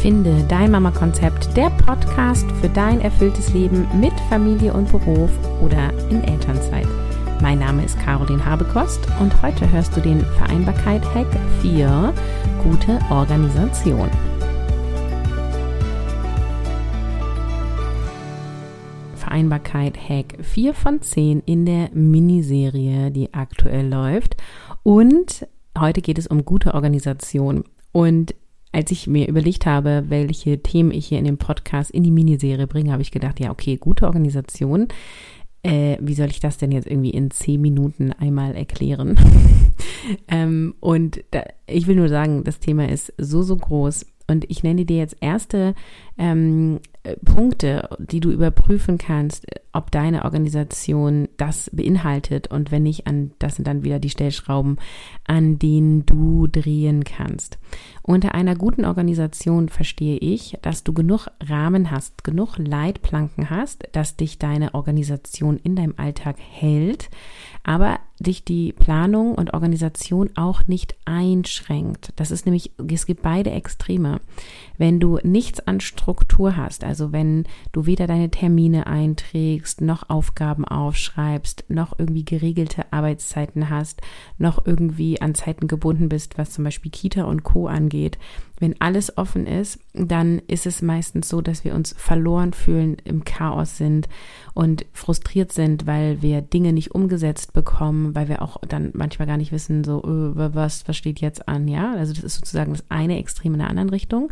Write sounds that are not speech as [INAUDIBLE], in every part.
Finde dein Mama-Konzept, der Podcast für dein erfülltes Leben mit Familie und Beruf oder in Elternzeit. Mein Name ist Caroline Habekost und heute hörst du den Vereinbarkeit Hack 4 Gute Organisation. Vereinbarkeit Hack 4 von 10 in der Miniserie, die aktuell läuft. Und heute geht es um gute Organisation. Und als ich mir überlegt habe, welche Themen ich hier in dem Podcast in die Miniserie bringe, habe ich gedacht, ja, okay, gute Organisation. Äh, wie soll ich das denn jetzt irgendwie in zehn Minuten einmal erklären? [LAUGHS] ähm, und da, ich will nur sagen, das Thema ist so, so groß. Und ich nenne dir jetzt erste ähm, äh, Punkte, die du überprüfen kannst, ob deine Organisation das beinhaltet und wenn nicht, an das sind dann wieder die Stellschrauben, an denen du drehen kannst. Unter einer guten Organisation verstehe ich, dass du genug Rahmen hast, genug Leitplanken hast, dass dich deine Organisation in deinem Alltag hält, aber dich die Planung und Organisation auch nicht einschränkt. Das ist nämlich, es gibt beide Extreme. Wenn du nichts an Struktur hast, also wenn du weder deine Termine einträgst, noch Aufgaben aufschreibst, noch irgendwie geregelte Arbeitszeiten hast, noch irgendwie an Zeiten gebunden bist, was zum Beispiel Kita und Co angeht, wenn alles offen ist, dann ist es meistens so, dass wir uns verloren fühlen, im Chaos sind und frustriert sind, weil wir Dinge nicht umgesetzt bekommen, weil wir auch dann manchmal gar nicht wissen, so, äh, was, was steht jetzt an, ja? Also das ist sozusagen das eine Extrem in der anderen Richtung.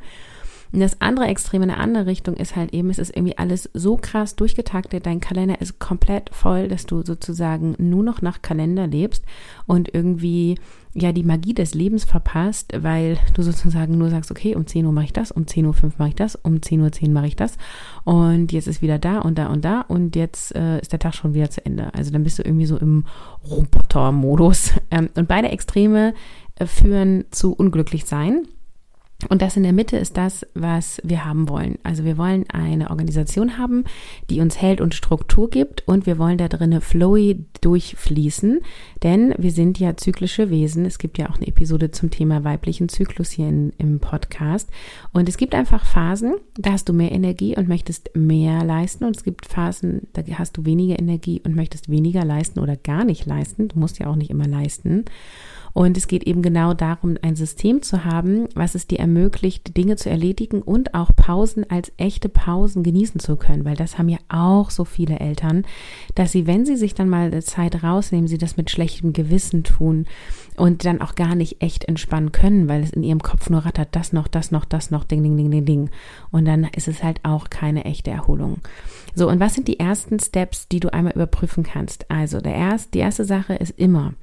Und das andere Extrem in der andere Richtung ist halt eben, es ist irgendwie alles so krass durchgetaktet, dein Kalender ist komplett voll, dass du sozusagen nur noch nach Kalender lebst und irgendwie ja die Magie des Lebens verpasst, weil du sozusagen nur sagst, okay, um 10 Uhr mache ich das, um 10.05 Uhr mache ich das, um 10.10 Uhr 10 mache ich das und jetzt ist wieder da und da und da und jetzt äh, ist der Tag schon wieder zu Ende. Also dann bist du irgendwie so im Roboter-Modus. [LAUGHS] Ähm, und beide Extreme äh, führen zu unglücklich sein und das in der Mitte ist das, was wir haben wollen. Also wir wollen eine Organisation haben, die uns Held und Struktur gibt und wir wollen da drinnen flowy durchfließen, denn wir sind ja zyklische Wesen. Es gibt ja auch eine Episode zum Thema weiblichen Zyklus hier in, im Podcast. Und es gibt einfach Phasen, da hast du mehr Energie und möchtest mehr leisten und es gibt Phasen, da hast du weniger Energie und möchtest weniger leisten oder gar nicht leisten. Du musst ja auch nicht immer leisten. Und es geht eben genau darum, ein System zu haben, was es dir ermöglicht, Dinge zu erledigen und auch Pausen als echte Pausen genießen zu können, weil das haben ja auch so viele Eltern, dass sie, wenn sie sich dann mal Zeit rausnehmen, sie das mit schlechtem Gewissen tun und dann auch gar nicht echt entspannen können, weil es in ihrem Kopf nur rattert, das noch, das noch, das noch, ding, ding, ding, ding, ding. Und dann ist es halt auch keine echte Erholung. So, und was sind die ersten Steps, die du einmal überprüfen kannst? Also, der erst, die erste Sache ist immer,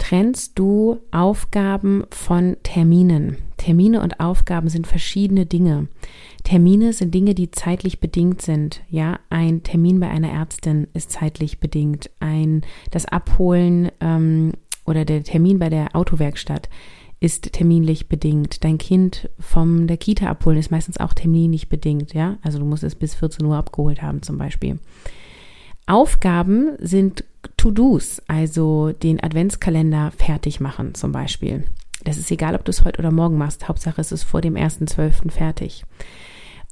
trennst du Aufgaben von Terminen. Termine und Aufgaben sind verschiedene Dinge. Termine sind Dinge, die zeitlich bedingt sind. Ja, ein Termin bei einer Ärztin ist zeitlich bedingt. Ein das Abholen ähm, oder der Termin bei der Autowerkstatt ist terminlich bedingt. Dein Kind vom der Kita abholen ist meistens auch terminlich bedingt. Ja, also du musst es bis 14 Uhr abgeholt haben zum Beispiel. Aufgaben sind To-Dos, also den Adventskalender fertig machen zum Beispiel. Das ist egal, ob du es heute oder morgen machst. Hauptsache es ist vor dem 1.12. fertig.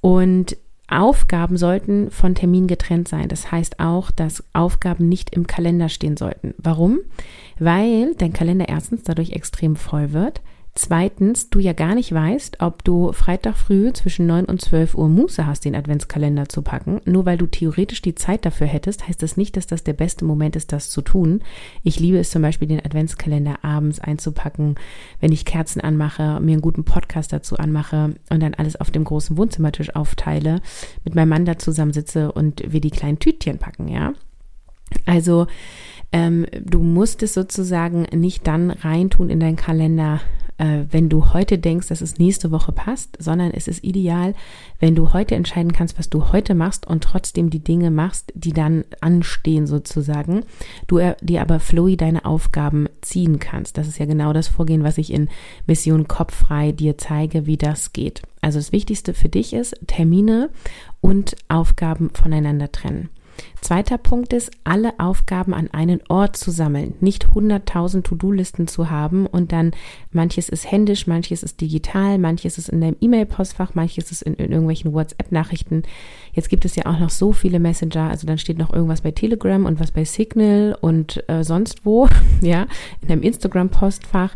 Und Aufgaben sollten von Termin getrennt sein. Das heißt auch, dass Aufgaben nicht im Kalender stehen sollten. Warum? Weil dein Kalender erstens dadurch extrem voll wird. Zweitens, du ja gar nicht weißt, ob du Freitag früh zwischen 9 und 12 Uhr Muße hast, den Adventskalender zu packen. Nur weil du theoretisch die Zeit dafür hättest, heißt das nicht, dass das der beste Moment ist, das zu tun. Ich liebe es zum Beispiel, den Adventskalender abends einzupacken, wenn ich Kerzen anmache, mir einen guten Podcast dazu anmache und dann alles auf dem großen Wohnzimmertisch aufteile, mit meinem Mann da zusammensitze und wir die kleinen Tütchen packen, ja. Also, ähm, du musst es sozusagen nicht dann reintun in deinen Kalender, äh, wenn du heute denkst, dass es nächste Woche passt, sondern es ist ideal, wenn du heute entscheiden kannst, was du heute machst und trotzdem die Dinge machst, die dann anstehen sozusagen. Du dir aber flowy deine Aufgaben ziehen kannst. Das ist ja genau das Vorgehen, was ich in Mission Kopffrei dir zeige, wie das geht. Also das Wichtigste für dich ist, Termine und Aufgaben voneinander trennen. Zweiter Punkt ist, alle Aufgaben an einen Ort zu sammeln. Nicht 100.000 To-Do-Listen zu haben und dann manches ist händisch, manches ist digital, manches ist in deinem E-Mail-Postfach, manches ist in, in irgendwelchen WhatsApp-Nachrichten. Jetzt gibt es ja auch noch so viele Messenger, also dann steht noch irgendwas bei Telegram und was bei Signal und äh, sonst wo, [LAUGHS] ja, in deinem Instagram-Postfach.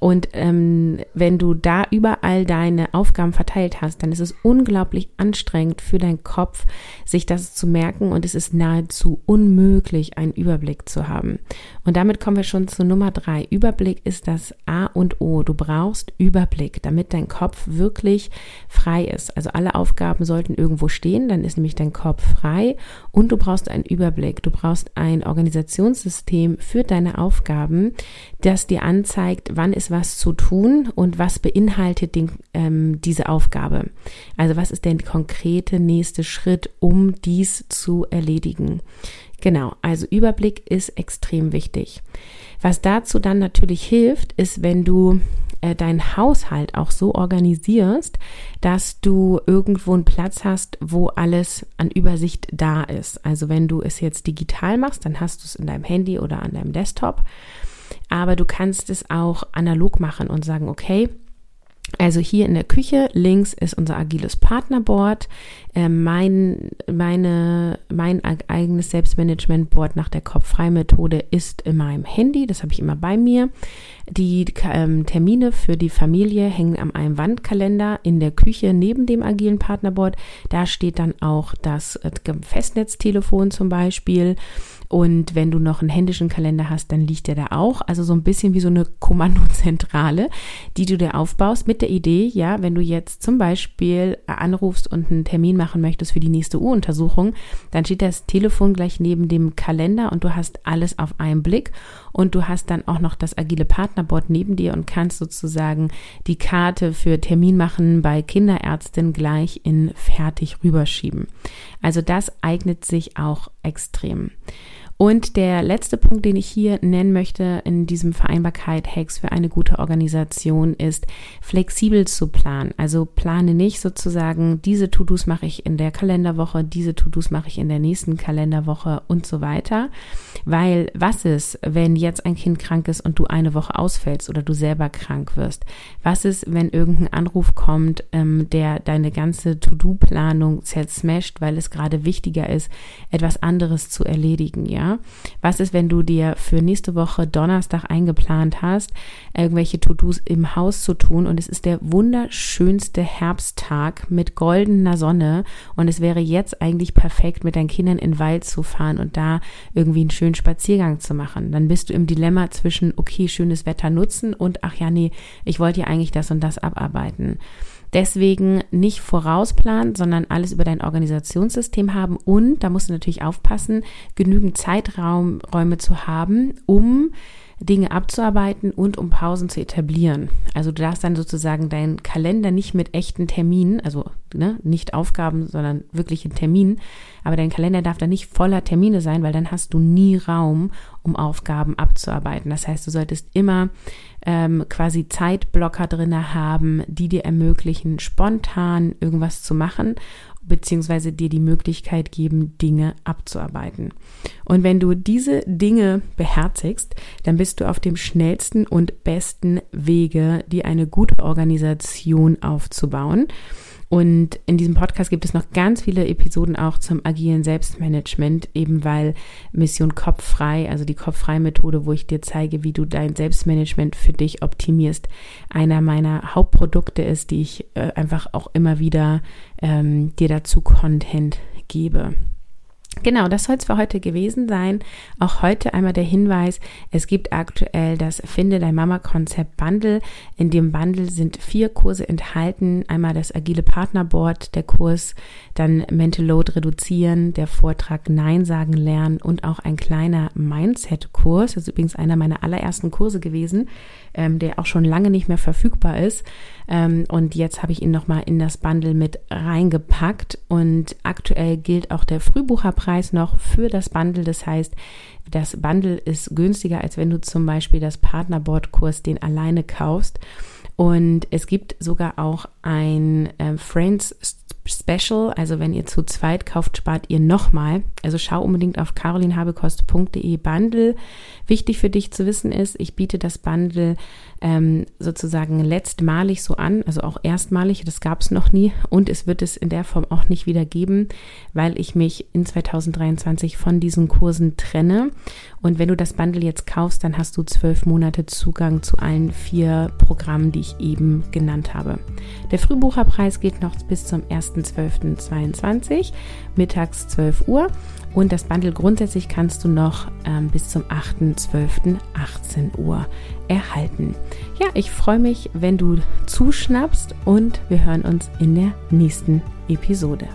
Und ähm, wenn du da überall deine Aufgaben verteilt hast, dann ist es unglaublich anstrengend für deinen Kopf, sich das zu merken und es ist nahezu unmöglich, einen Überblick zu haben. Und damit kommen wir schon zu Nummer drei. Überblick ist das A und O. Du brauchst Überblick, damit dein Kopf wirklich frei ist. Also alle Aufgaben sollten irgendwo stehen, dann ist nämlich dein Kopf frei und du brauchst einen Überblick. Du brauchst ein Organisationssystem für deine Aufgaben, das dir anzeigt, wann ist was zu tun und was beinhaltet den, ähm, diese Aufgabe. Also was ist der konkrete nächste Schritt, um dies zu erledigen. Genau, also Überblick ist extrem wichtig. Was dazu dann natürlich hilft, ist, wenn du äh, deinen Haushalt auch so organisierst, dass du irgendwo einen Platz hast, wo alles an Übersicht da ist. Also wenn du es jetzt digital machst, dann hast du es in deinem Handy oder an deinem Desktop aber du kannst es auch analog machen und sagen, okay, also hier in der Küche links ist unser agiles Partnerboard. Äh, mein, meine, mein eigenes Selbstmanagement-Board nach der Kopf-Frei-Methode ist in meinem Handy. Das habe ich immer bei mir. Die ähm, Termine für die Familie hängen an einem Wandkalender in der Küche neben dem agilen Partnerboard. Da steht dann auch das äh, Festnetztelefon zum Beispiel. Und wenn du noch einen händischen Kalender hast, dann liegt der da auch. Also so ein bisschen wie so eine Kommandozentrale, die du dir aufbaust mit der Idee, ja, wenn du jetzt zum Beispiel anrufst und einen Termin machen möchtest für die nächste U-Untersuchung, dann steht das Telefon gleich neben dem Kalender und du hast alles auf einen Blick und du hast dann auch noch das agile Partnerboard neben dir und kannst sozusagen die Karte für Termin machen bei Kinderärztin gleich in fertig rüberschieben. Also das eignet sich auch extrem. Und der letzte Punkt, den ich hier nennen möchte in diesem Vereinbarkeit-Hacks für eine gute Organisation ist, flexibel zu planen. Also plane nicht sozusagen, diese To-Dos mache ich in der Kalenderwoche, diese To-Dos mache ich in der nächsten Kalenderwoche und so weiter. Weil was ist, wenn jetzt ein Kind krank ist und du eine Woche ausfällst oder du selber krank wirst? Was ist, wenn irgendein Anruf kommt, ähm, der deine ganze To-Do-Planung zersmasht, weil es gerade wichtiger ist, etwas anderes zu erledigen, ja? Was ist, wenn du dir für nächste Woche Donnerstag eingeplant hast, irgendwelche To-Dos im Haus zu tun und es ist der wunderschönste Herbsttag mit goldener Sonne und es wäre jetzt eigentlich perfekt, mit deinen Kindern in den Wald zu fahren und da irgendwie einen schönen Spaziergang zu machen. Dann bist du im Dilemma zwischen, okay, schönes Wetter nutzen und, ach ja, nee, ich wollte ja eigentlich das und das abarbeiten. Deswegen nicht vorausplanen, sondern alles über dein Organisationssystem haben. Und, da musst du natürlich aufpassen, genügend Zeiträume zu haben, um Dinge abzuarbeiten und um Pausen zu etablieren. Also du darfst dann sozusagen deinen Kalender nicht mit echten Terminen, also ne, nicht Aufgaben, sondern wirklichen Terminen, aber dein Kalender darf dann nicht voller Termine sein, weil dann hast du nie Raum, um Aufgaben abzuarbeiten. Das heißt, du solltest immer ähm, quasi Zeitblocker drinne haben, die dir ermöglichen, spontan irgendwas zu machen beziehungsweise dir die Möglichkeit geben, Dinge abzuarbeiten. Und wenn du diese Dinge beherzigst, dann bist du auf dem schnellsten und besten Wege, dir eine gute Organisation aufzubauen. Und in diesem Podcast gibt es noch ganz viele Episoden auch zum agilen Selbstmanagement, eben weil Mission Kopffrei, also die Kopffrei-Methode, wo ich dir zeige, wie du dein Selbstmanagement für dich optimierst, einer meiner Hauptprodukte ist, die ich äh, einfach auch immer wieder ähm, dir dazu Content gebe. Genau, das soll es für heute gewesen sein. Auch heute einmal der Hinweis, es gibt aktuell das Finde dein Mama Konzept Bundle. In dem Bundle sind vier Kurse enthalten. Einmal das agile Partnerboard, der Kurs, dann Mental Load reduzieren, der Vortrag Nein sagen lernen und auch ein kleiner Mindset-Kurs. Das ist übrigens einer meiner allerersten Kurse gewesen, ähm, der auch schon lange nicht mehr verfügbar ist. Ähm, und jetzt habe ich ihn nochmal in das Bundle mit reingepackt. Und aktuell gilt auch der Frühbucherpreis noch für das Bundle. Das heißt, das Bundle ist günstiger, als wenn du zum Beispiel das Partnerboard-Kurs den alleine kaufst. Und es gibt sogar auch ein äh, Friends Special. Also wenn ihr zu zweit kauft, spart ihr nochmal. Also schau unbedingt auf carolinhabekost.de Bundle. Wichtig für dich zu wissen ist, ich biete das Bundle ähm, sozusagen letztmalig so an, also auch erstmalig, das gab es noch nie und es wird es in der Form auch nicht wieder geben, weil ich mich in 2023 von diesen Kursen trenne. Und wenn du das Bundle jetzt kaufst, dann hast du zwölf Monate Zugang zu allen vier Programmen, die ich eben genannt habe. Der Frühbucherpreis geht noch bis zum 1.12.22, mittags 12 Uhr. Und das Bundle grundsätzlich kannst du noch ähm, bis zum 8.12.18 Uhr erhalten. Ja, ich freue mich, wenn du zuschnappst und wir hören uns in der nächsten Episode.